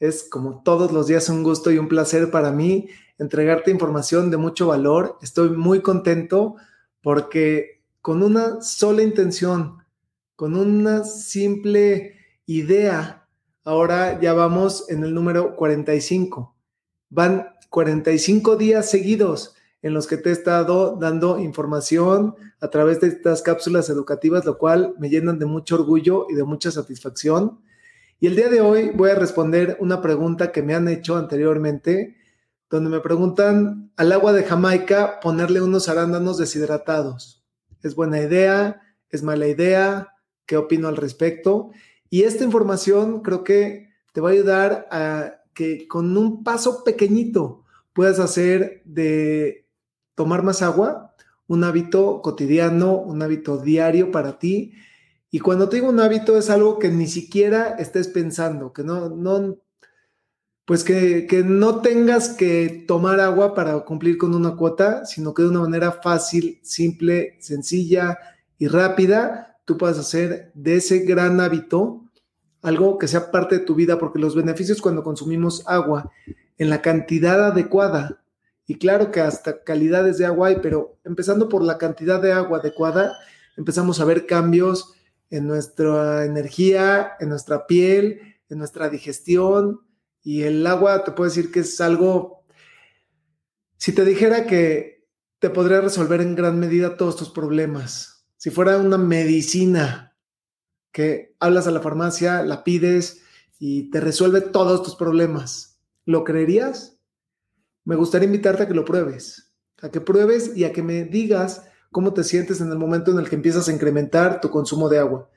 Es como todos los días un gusto y un placer para mí entregarte información de mucho valor. Estoy muy contento porque con una sola intención, con una simple idea, ahora ya vamos en el número 45. Van 45 días seguidos en los que te he estado dando información a través de estas cápsulas educativas, lo cual me llenan de mucho orgullo y de mucha satisfacción. Y el día de hoy voy a responder una pregunta que me han hecho anteriormente, donde me preguntan al agua de Jamaica ponerle unos arándanos deshidratados. ¿Es buena idea? ¿Es mala idea? ¿Qué opino al respecto? Y esta información creo que te va a ayudar a que con un paso pequeñito puedas hacer de tomar más agua un hábito cotidiano, un hábito diario para ti y cuando te digo un hábito es algo que ni siquiera estés pensando, que no, no, pues que, que, no tengas que tomar agua para cumplir con una cuota, sino que de una manera fácil, simple, sencilla y rápida, tú puedas hacer de ese gran hábito algo que sea parte de tu vida, porque los beneficios cuando consumimos agua en la cantidad adecuada, y claro que hasta calidades de agua hay, pero empezando por la cantidad de agua adecuada, empezamos a ver cambios en nuestra energía, en nuestra piel, en nuestra digestión. Y el agua te puedo decir que es algo, si te dijera que te podría resolver en gran medida todos tus problemas, si fuera una medicina que hablas a la farmacia, la pides y te resuelve todos tus problemas, ¿lo creerías? Me gustaría invitarte a que lo pruebes, a que pruebes y a que me digas cómo te sientes en el momento en el que empiezas a incrementar tu consumo de agua.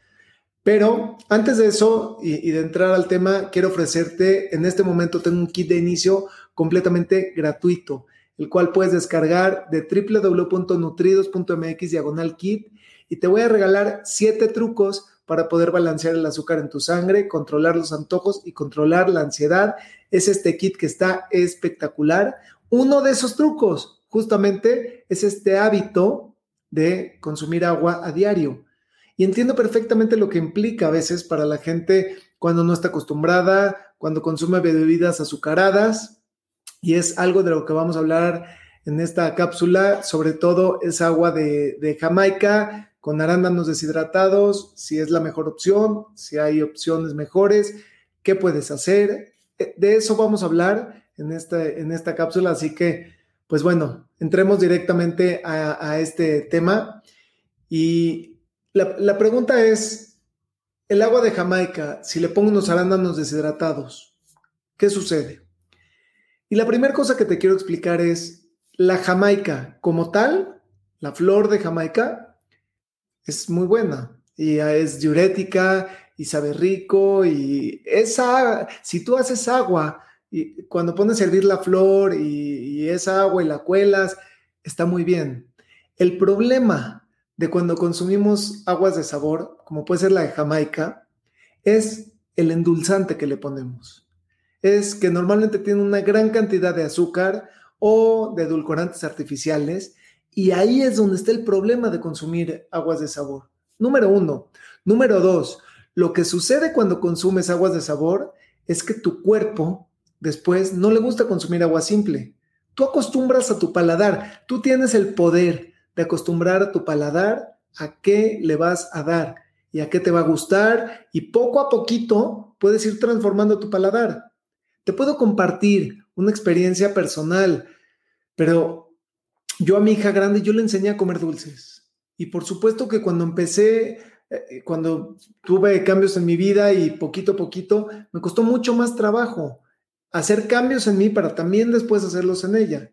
Pero antes de eso y, de entrar al tema, quiero ofrecerte, en este momento tengo un kit de inicio completamente gratuito, el cual puedes descargar de www.nutridos.mx diagonal kit y te voy a regalar siete trucos para poder balancear el azúcar en tu sangre, controlar los antojos y controlar la ansiedad. Es este kit que está espectacular. Uno de esos trucos justamente es este hábito de consumir agua a diario. Y entiendo perfectamente lo que implica a veces para la gente cuando no está acostumbrada, cuando consume bebidas azucaradas. Y es algo de lo que vamos a hablar en esta cápsula, sobre todo es agua de, de Jamaica con arándanos deshidratados, si es la mejor opción, si hay opciones mejores, qué puedes hacer. Eh, de eso vamos a hablar en esta, en esta cápsula, así que pues bueno, entremos directamente a, este tema. Y la, pregunta es, el agua de Jamaica, si le pongo unos arándanos deshidratados, ¿qué sucede? Y la primera cosa que te quiero explicar es, la Jamaica como tal, la flor de Jamaica, es muy buena y es diurética y sabe rico y esa, si tú haces agua y cuando pones a hervir la flor y, esa agua y la cuelas, está muy bien. El problema de cuando consumimos aguas de sabor, como puede ser la de Jamaica, es el endulzante que le ponemos. Es que normalmente tiene una gran cantidad de azúcar o de edulcorantes artificiales y ahí es donde está el problema de consumir aguas de sabor. Número uno. Número dos, lo que sucede cuando consumes aguas de sabor es que tu cuerpo Después, no le gusta consumir agua simple. Tú acostumbras a tu paladar, tú tienes el poder de acostumbrar a tu paladar a qué le vas a dar y a qué te va a gustar y poco a poquito puedes ir transformando tu paladar. Te puedo compartir una experiencia personal, pero yo a mi hija grande yo le enseñé a comer dulces. Y por supuesto que cuando empecé, eh, cuando tuve cambios en mi vida y poquito a poquito, me costó mucho más trabajo hacer cambios en mí para también después hacerlos en ella.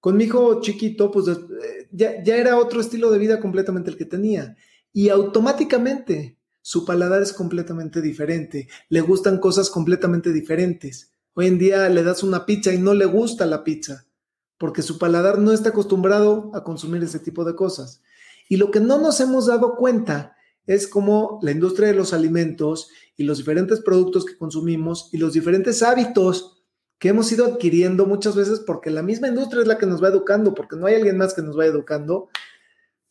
Con mi hijo chiquito, pues eh, ya, ya era otro estilo de vida completamente el que tenía. Y automáticamente su paladar es completamente diferente, le gustan cosas completamente diferentes. Hoy en día le das una pizza y no le gusta la pizza, porque su paladar no está acostumbrado a consumir ese tipo de cosas. Y lo que no nos hemos dado cuenta es cómo la industria de los alimentos y los diferentes productos que consumimos y los diferentes hábitos que hemos ido adquiriendo muchas veces porque la misma industria es la que nos va educando, porque no hay alguien más que nos va educando,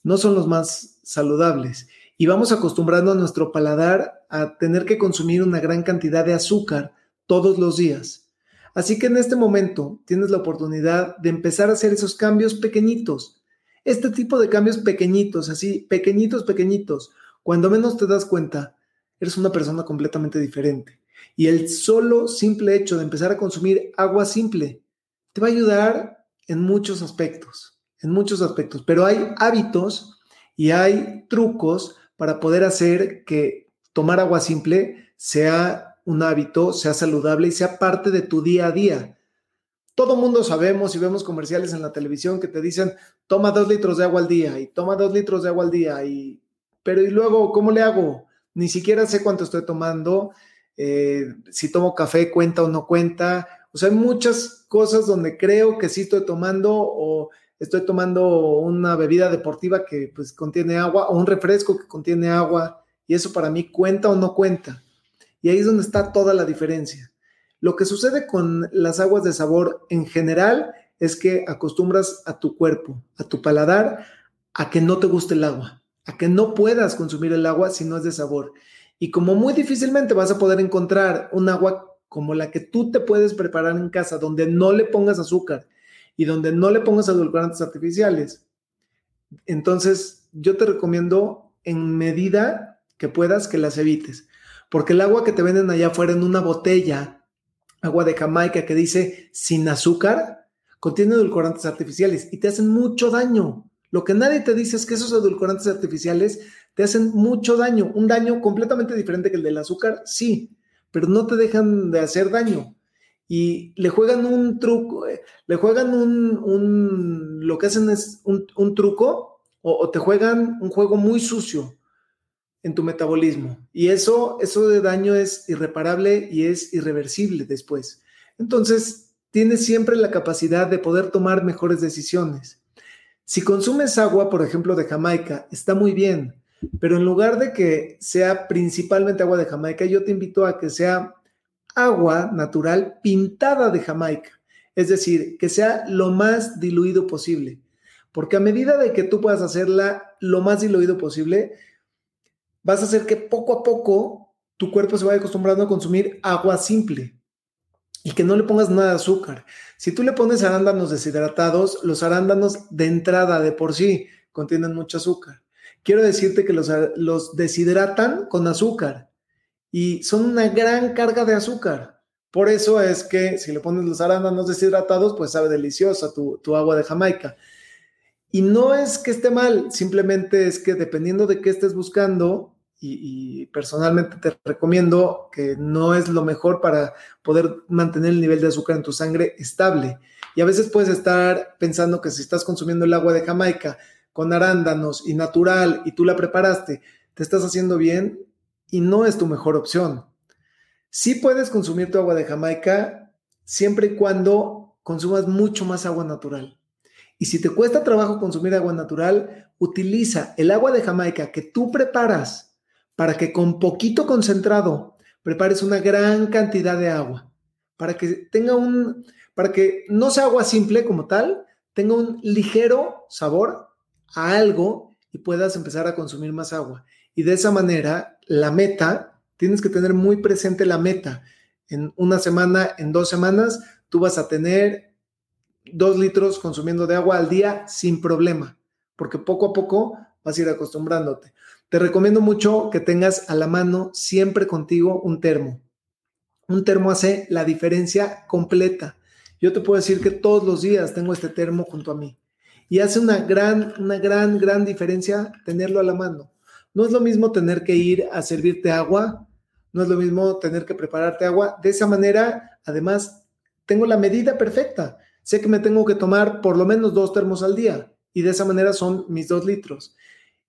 no son los más saludables. Y vamos acostumbrando a nuestro paladar a tener que consumir una gran cantidad de azúcar todos los días. Así que en este momento tienes la oportunidad de empezar a hacer esos cambios pequeñitos. Este tipo de cambios pequeñitos, así, pequeñitos, pequeñitos. Cuando menos te das cuenta, eres una persona completamente diferente. Y el solo simple hecho de empezar a consumir agua simple te va a ayudar en muchos aspectos, en muchos aspectos. Pero hay hábitos y hay trucos para poder hacer que tomar agua simple sea un hábito, sea saludable y sea parte de tu día a día. Todo mundo sabemos y vemos comerciales en la televisión que te dicen, toma dos litros de agua al día y toma dos litros de agua al día. Y, pero ¿y luego cómo le hago? Ni siquiera sé cuánto estoy tomando eh, si tomo café cuenta o no cuenta. O sea, hay muchas cosas donde creo que sí estoy tomando o estoy tomando una bebida deportiva que pues contiene agua o un refresco que contiene agua y eso para mí cuenta o no cuenta. Y ahí es donde está toda la diferencia. Lo que sucede con las aguas de sabor en general es que acostumbras a tu cuerpo, a tu paladar, a que no te guste el agua, a que no puedas consumir el agua si no es de sabor. Y como muy difícilmente vas a poder encontrar un agua como la que tú te puedes preparar en casa, donde no le pongas azúcar y donde no le pongas edulcorantes artificiales, entonces yo te recomiendo en medida que puedas que las evites. Porque el agua que te venden allá afuera en una botella, agua de Jamaica que dice sin azúcar, contiene edulcorantes artificiales y te hacen mucho daño. Lo que nadie te dice es que esos edulcorantes artificiales te hacen mucho daño, un daño completamente diferente que el del azúcar, sí, pero no te dejan de hacer daño. Y le juegan un truco, eh, le juegan un, lo que hacen es un, truco o, te juegan un juego muy sucio en tu metabolismo. Y eso, eso de daño es irreparable y es irreversible después. Entonces, tienes siempre la capacidad de poder tomar mejores decisiones. Si consumes agua, por ejemplo, de Jamaica, está muy bien, pero en lugar de que sea principalmente agua de Jamaica, yo te invito a que sea agua natural pintada de Jamaica. Es decir, que sea lo más diluido posible. Porque a medida de que tú puedas hacerla lo más diluido posible, vas a hacer que poco a poco tu cuerpo se vaya acostumbrando a consumir agua simple y que no le pongas nada de azúcar. Si tú le pones arándanos deshidratados, los arándanos de entrada de por sí contienen mucho azúcar quiero decirte que los, los deshidratan con azúcar y son una gran carga de azúcar. Por eso es que si le pones los arándanos deshidratados, pues sabe deliciosa tu, agua de Jamaica. Y no es que esté mal, simplemente es que dependiendo de qué estés buscando, y, y, personalmente te recomiendo que no es lo mejor para poder mantener el nivel de azúcar en tu sangre estable. Y a veces puedes estar pensando que si estás consumiendo el agua de Jamaica con arándanos y natural y tú la preparaste, te estás haciendo bien y no es tu mejor opción. Sí puedes consumir tu agua de Jamaica siempre y cuando consumas mucho más agua natural. Y si te cuesta trabajo consumir agua natural, utiliza el agua de Jamaica que tú preparas para que con poquito concentrado prepares una gran cantidad de agua, para que tenga un, para que no sea agua simple como tal, tenga un ligero sabor a algo y puedas empezar a consumir más agua. Y de esa manera, la meta, tienes que tener muy presente la meta. En una semana, en dos semanas, tú vas a tener dos litros consumiendo de agua al día sin problema, porque poco a poco vas a ir acostumbrándote. Te recomiendo mucho que tengas a la mano siempre contigo un termo. Un termo hace la diferencia completa. Yo te puedo decir que todos los días tengo este termo junto a mí. Y hace una gran, una gran, gran diferencia tenerlo a la mano. No es lo mismo tener que ir a servirte agua, no es lo mismo tener que prepararte agua. De esa manera, además, tengo la medida perfecta. Sé que me tengo que tomar por lo menos dos termos al día y de esa manera son mis dos litros.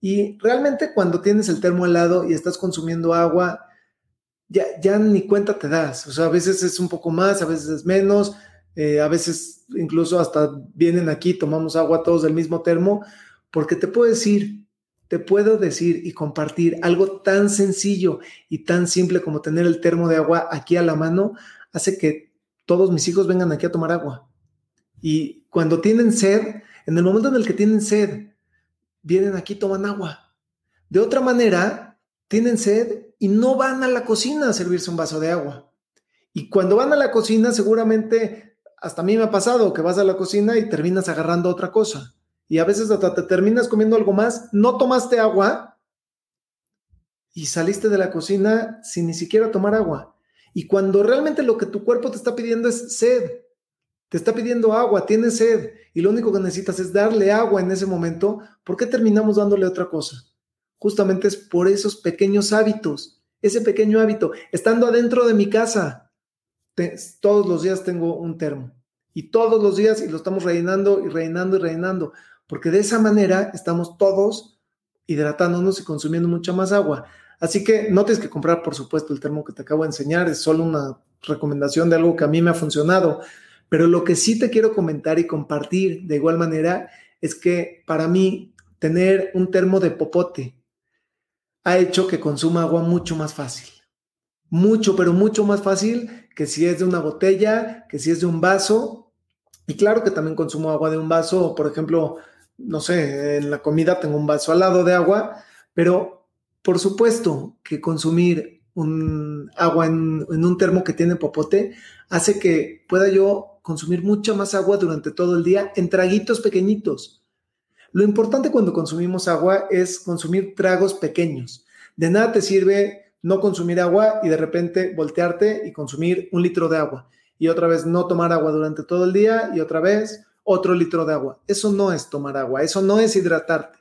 Y realmente cuando tienes el termo al lado y estás consumiendo agua, ya, ya ni cuenta te das. O sea, a veces es un poco más, a veces es menos, eh, a veces incluso hasta vienen aquí, tomamos agua todos del mismo termo, porque te puedo decir, te puedo decir y compartir algo tan sencillo y tan simple como tener el termo de agua aquí a la mano, hace que todos mis hijos vengan aquí a tomar agua. Y cuando tienen sed, en el momento en el que tienen sed, vienen aquí, toman agua. De otra manera, tienen sed y no van a la cocina a servirse un vaso de agua. Y cuando van a la cocina, seguramente, hasta a mí me ha pasado que vas a la cocina y terminas agarrando otra cosa. Y a veces hasta te terminas comiendo algo más, no tomaste agua y saliste de la cocina sin ni siquiera tomar agua. Y cuando realmente lo que tu cuerpo te está pidiendo es sed, te está pidiendo agua, tienes sed, y lo único que necesitas es darle agua en ese momento, ¿por qué terminamos dándole otra cosa? Justamente es por esos pequeños hábitos, ese pequeño hábito, estando adentro de mi casa, todos los días tengo un termo, y todos los días, y lo estamos rellenando y rellenando y rellenando, porque de esa manera estamos todos hidratándonos y consumiendo mucha más agua. Así que no tienes que comprar, por supuesto, el termo que te acabo de enseñar, es solo una recomendación de algo que a mí me ha funcionado. Pero lo que sí te quiero comentar y compartir de igual manera es que para mí tener un termo de popote ha hecho que consuma agua mucho más fácil. Mucho, pero mucho más fácil que si es de una botella, que si es de un vaso. Y claro que también consumo agua de un vaso, por ejemplo, no sé, en la comida tengo un vaso al lado de agua, pero por supuesto que consumir un agua en, un termo que tiene popote hace que pueda yo consumir mucha más agua durante todo el día en traguitos pequeñitos. Lo importante cuando consumimos agua es consumir tragos pequeños. De nada te sirve no consumir agua y de repente voltearte y consumir un litro de agua y otra vez no tomar agua durante todo el día y otra vez otro litro de agua. Eso no es tomar agua, eso no es hidratarte.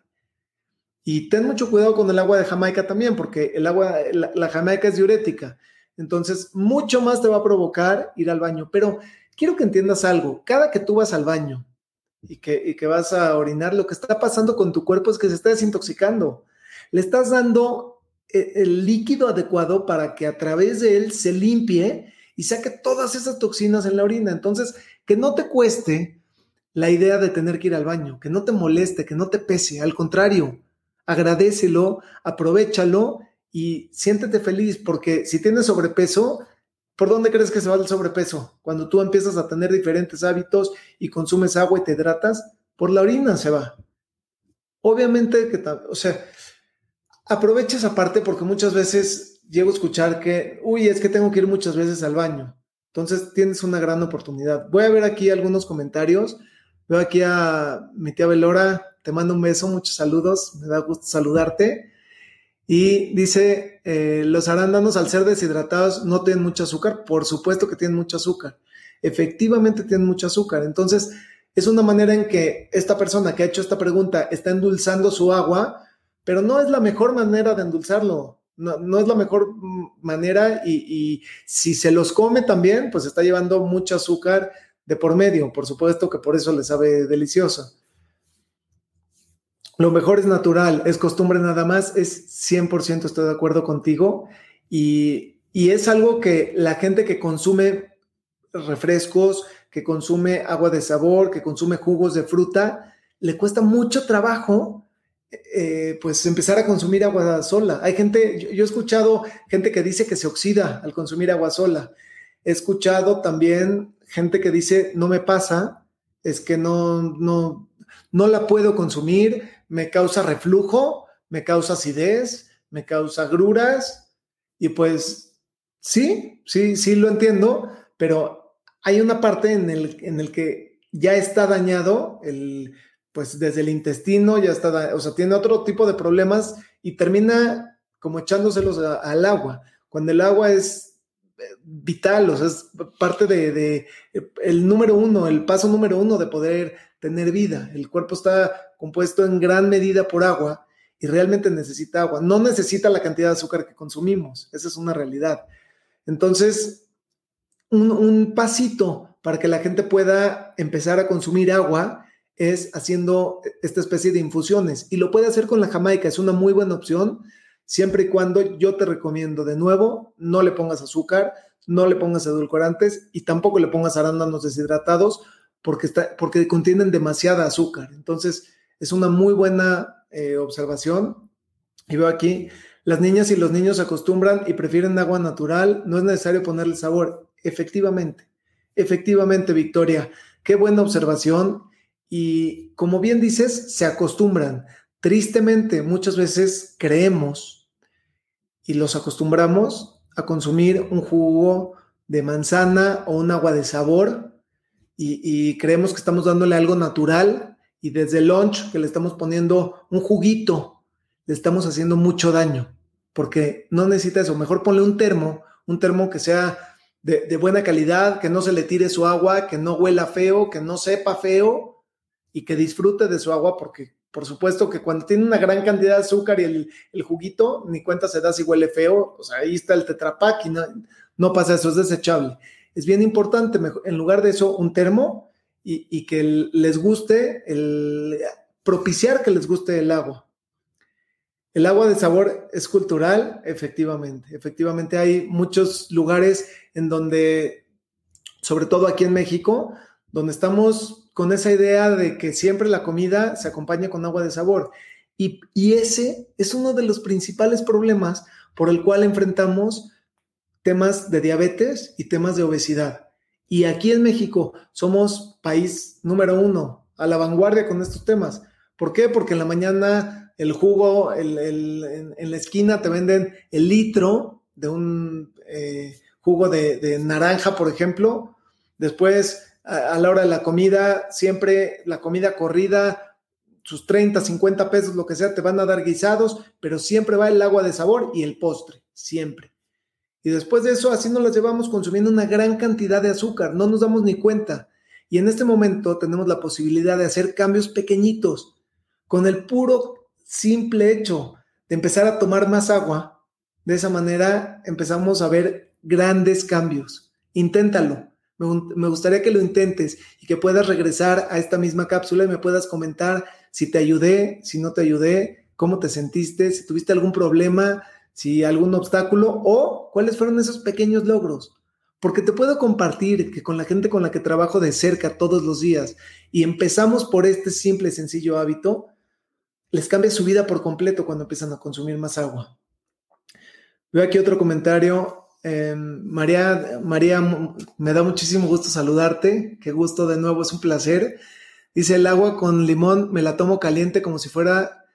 Y ten mucho cuidado con el agua de Jamaica también, porque el agua, la, Jamaica es diurética. Entonces, mucho más te va a provocar ir al baño. Pero quiero que entiendas algo. Cada que tú vas al baño y que, y que vas a orinar, lo que está pasando con tu cuerpo es que se está desintoxicando. Le estás dando eh, el líquido adecuado para que a través de él se limpie y saque todas esas toxinas en la orina. Entonces, que no te cueste la idea de tener que ir al baño, que no te moleste, que no te pese. Al contrario, agradecelo, aprovechalo y siéntete feliz porque si tienes sobrepeso, ¿por dónde crees que se va el sobrepeso? Cuando tú empiezas a tener diferentes hábitos y consumes agua y te hidratas, por la orina se va. Obviamente que, o sea, aprovecha esa parte porque muchas veces llego a escuchar que, uy, es que tengo que ir muchas veces al baño. Entonces tienes una gran oportunidad. Voy a ver aquí algunos comentarios. Veo aquí a mi tía Belora, te mando un beso, muchos saludos, me da gusto saludarte. Y dice, eh, los arándanos al ser deshidratados no tienen mucho azúcar, por supuesto que tienen mucho azúcar, efectivamente tienen mucho azúcar. Entonces, es una manera en que esta persona que ha hecho esta pregunta está endulzando su agua, pero no es la mejor manera de endulzarlo. No, es la mejor manera y, y, si se los come también, pues está llevando mucho azúcar de por medio. Por supuesto que por eso le sabe delicioso. Lo mejor es natural, es costumbre nada más, es 100% estoy de acuerdo contigo y, es algo que la gente que consume refrescos, que consume agua de sabor, que consume jugos de fruta, le cuesta mucho trabajo eh, pues empezar a consumir agua sola. Hay gente, yo, he escuchado gente que dice que se oxida al consumir agua sola. He escuchado también gente que dice, no me pasa, es que no, no, no la puedo consumir, me causa reflujo, me causa acidez, me causa agruras y pues sí, sí, sí lo entiendo, pero hay una parte en el, en el que ya está dañado, el, pues desde el intestino ya está, o sea, tiene otro tipo de problemas y termina como echándoselos al agua, cuando el agua es eh, vital, o sea, es parte de, el número uno, el paso número uno de poder tener vida. El cuerpo está compuesto en gran medida por agua y realmente necesita agua. No necesita la cantidad de azúcar que consumimos. Esa es una realidad. Entonces, un, pasito para que la gente pueda empezar a consumir agua es haciendo esta especie de infusiones y lo puede hacer con la jamaica. Es una muy buena opción. siempre y cuando yo te recomiendo de nuevo, no le pongas azúcar, no le pongas edulcorantes y tampoco le pongas arándanos deshidratados porque, está, porque contienen demasiada azúcar. Entonces, es una muy buena eh, observación. Y veo aquí, las niñas y los niños acostumbran y prefieren agua natural, no es necesario ponerle sabor. Efectivamente, efectivamente, Victoria, qué buena observación. Y como bien dices, se acostumbran. Tristemente, muchas veces creemos y los acostumbramos a consumir un jugo de manzana o un agua de sabor y, creemos que estamos dándole algo natural y desde el lunch que le estamos poniendo un juguito, le estamos haciendo mucho daño porque no necesita eso. Mejor ponle un termo, un termo que sea de, de, buena calidad, que no se le tire su agua, que no huela feo, que no sepa feo y que disfrute de su agua porque por supuesto que cuando tiene una gran cantidad de azúcar y el, juguito, ni cuenta se da si huele feo, o sea, ahí está el tetrapack y no, no pasa eso, es desechable. Es bien importante, en lugar de eso, un termo y, que les guste, el, propiciar que les guste el agua. El agua de sabor es cultural, efectivamente. Efectivamente hay muchos lugares en donde, sobre todo aquí en México, donde estamos con esa idea de que siempre la comida se acompaña con agua de sabor. Y, ese es uno de los principales problemas por el cual enfrentamos temas de diabetes y temas de obesidad. Y aquí en México somos país número uno, a la vanguardia con estos temas. ¿Por qué? Porque en la mañana el jugo, en, la esquina te venden el litro de un eh, jugo de naranja, por ejemplo. Después a, la hora de la comida, siempre la comida corrida, sus 30, 50 pesos, lo que sea, te van a dar guisados, pero siempre va el agua de sabor y el postre, siempre. Y después de eso, así nos las llevamos consumiendo una gran cantidad de azúcar, no nos damos ni cuenta. Y en este momento tenemos la posibilidad de hacer cambios pequeñitos, con el puro, simple hecho de empezar a tomar más agua. De esa manera empezamos a ver grandes cambios. Inténtalo. Me, gustaría que lo intentes y que puedas regresar a esta misma cápsula y me puedas comentar si te ayudé, si no te ayudé, cómo te sentiste, si tuviste algún problema, si algún obstáculo o cuáles fueron esos pequeños logros. Porque te puedo compartir que con la gente con la que trabajo de cerca todos los días y empezamos por este simple sencillo hábito, les cambia su vida por completo cuando empiezan a consumir más agua. Veo aquí otro comentario Em, María, María, me da muchísimo gusto saludarte. Qué gusto de nuevo, es un placer. Dice el agua con limón, me la tomo caliente como si fuera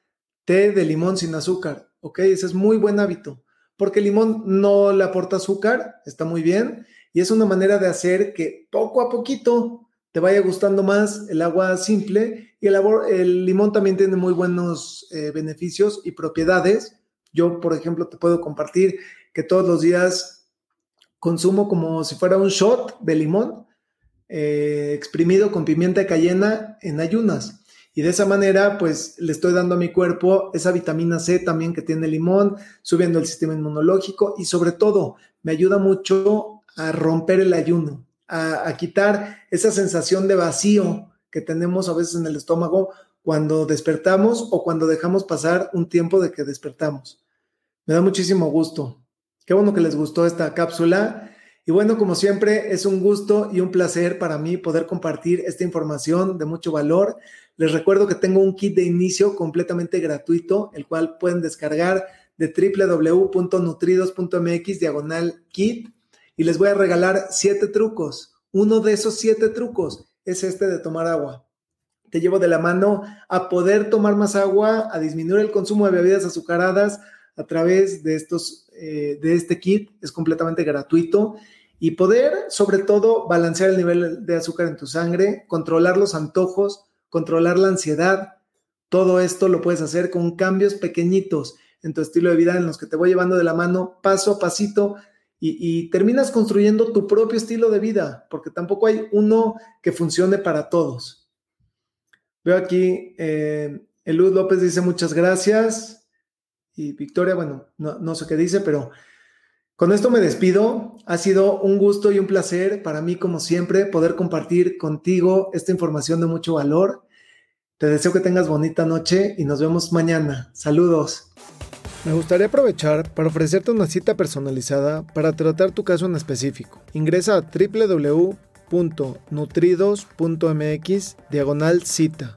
té de limón sin azúcar. Ok, ese es muy buen hábito, porque el limón no le aporta azúcar, está muy bien, y es una manera de hacer que poco a poquito te vaya gustando más el agua simple y el, limón también tiene muy buenos eh, beneficios y propiedades. Yo, por ejemplo, te puedo compartir que todos los días consumo como si fuera un shot de limón eh, exprimido con pimienta cayena en ayunas. Y de esa manera, pues le estoy dando a mi cuerpo esa vitamina C también que tiene el limón, subiendo el sistema inmunológico y sobre todo me ayuda mucho a romper el ayuno, a, a quitar esa sensación de vacío que tenemos a veces en el estómago cuando despertamos o cuando dejamos pasar un tiempo de que despertamos. Me da muchísimo gusto. Qué bueno que les gustó esta cápsula. Y bueno, como siempre, es un gusto y un placer para mí poder compartir esta información de mucho valor. Les recuerdo que tengo un kit de inicio completamente gratuito, el cual pueden descargar de www.nutridos.mx diagonal kit y les voy a regalar siete trucos. Uno de esos siete trucos es este de tomar agua. Te llevo de la mano a poder tomar más agua, a disminuir el consumo de bebidas azucaradas a través de estos eh, de este kit es completamente gratuito y poder, sobre todo, balancear el nivel de azúcar en tu sangre, controlar los antojos, controlar la ansiedad. Todo esto lo puedes hacer con cambios pequeñitos en tu estilo de vida en los que te voy llevando de la mano paso a pasito y, terminas construyendo tu propio estilo de vida, porque tampoco hay uno que funcione para todos. Veo aquí, eh, Elud López dice muchas gracias y Victoria, bueno, no, sé qué dice, pero con esto me despido. Ha sido un gusto y un placer para mí, como siempre, poder compartir contigo esta información de mucho valor. Te deseo que tengas bonita noche y nos vemos mañana. Saludos. Me gustaría aprovechar para ofrecerte una cita personalizada para tratar tu caso en específico. Ingresa a www.nutridos.mx diagonal cita.